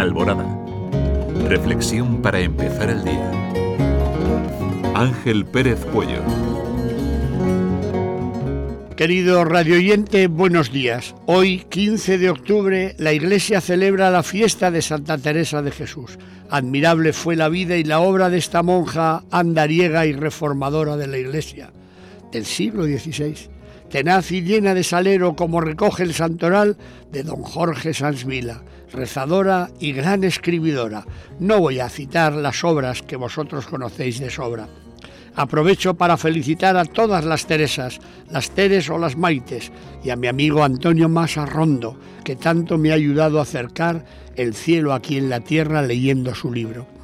Alborada. Reflexión para empezar el día. Ángel Pérez Puello. Querido radioyente, buenos días. Hoy, 15 de octubre, la Iglesia celebra la fiesta de Santa Teresa de Jesús. Admirable fue la vida y la obra de esta monja andariega y reformadora de la Iglesia del siglo XVI, tenaz y llena de salero como recoge el santoral de don Jorge Sansvila, rezadora y gran escribidora. No voy a citar las obras que vosotros conocéis de sobra. Aprovecho para felicitar a todas las Teresas, las Teres o las Maites, y a mi amigo Antonio Masa Rondo, que tanto me ha ayudado a acercar el cielo aquí en la tierra leyendo su libro.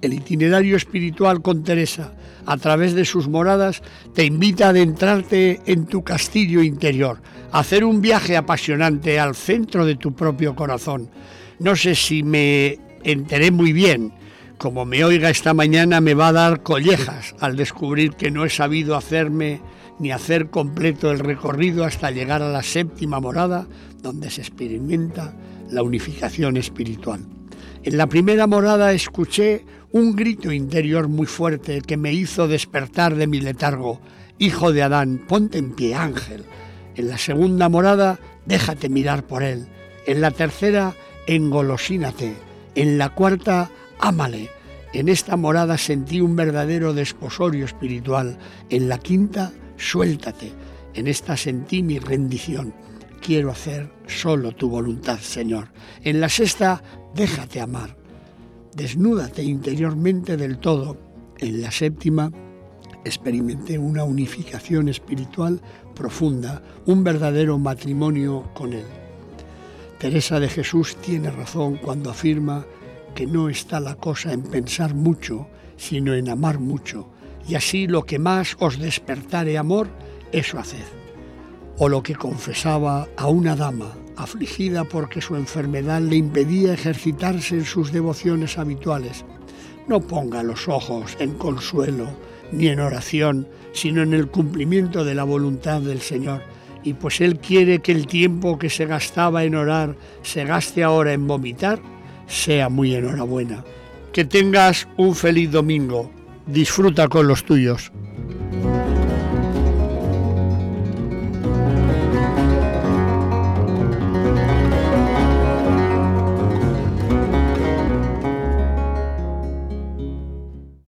El itinerario espiritual con Teresa, a través de sus moradas, te invita a adentrarte en tu castillo interior, a hacer un viaje apasionante al centro de tu propio corazón. No sé si me enteré muy bien, como me oiga esta mañana me va a dar collejas al descubrir que no he sabido hacerme ni hacer completo el recorrido hasta llegar a la séptima morada donde se experimenta la unificación espiritual. En la primera morada escuché un grito interior muy fuerte que me hizo despertar de mi letargo. Hijo de Adán, ponte en pie, ángel. En la segunda morada, déjate mirar por él. En la tercera, engolosínate. En la cuarta, ámale. En esta morada sentí un verdadero desposorio espiritual. En la quinta, suéltate. En esta sentí mi rendición. Quiero hacer solo tu voluntad, Señor. En la sexta, déjate amar. Desnúdate interiormente del todo. En la séptima, experimenté una unificación espiritual profunda, un verdadero matrimonio con Él. Teresa de Jesús tiene razón cuando afirma que no está la cosa en pensar mucho, sino en amar mucho, y así lo que más os despertare amor, eso haced. O lo que confesaba a una dama afligida porque su enfermedad le impedía ejercitarse en sus devociones habituales. No ponga los ojos en consuelo ni en oración, sino en el cumplimiento de la voluntad del Señor. Y pues Él quiere que el tiempo que se gastaba en orar se gaste ahora en vomitar, sea muy enhorabuena. Que tengas un feliz domingo. Disfruta con los tuyos.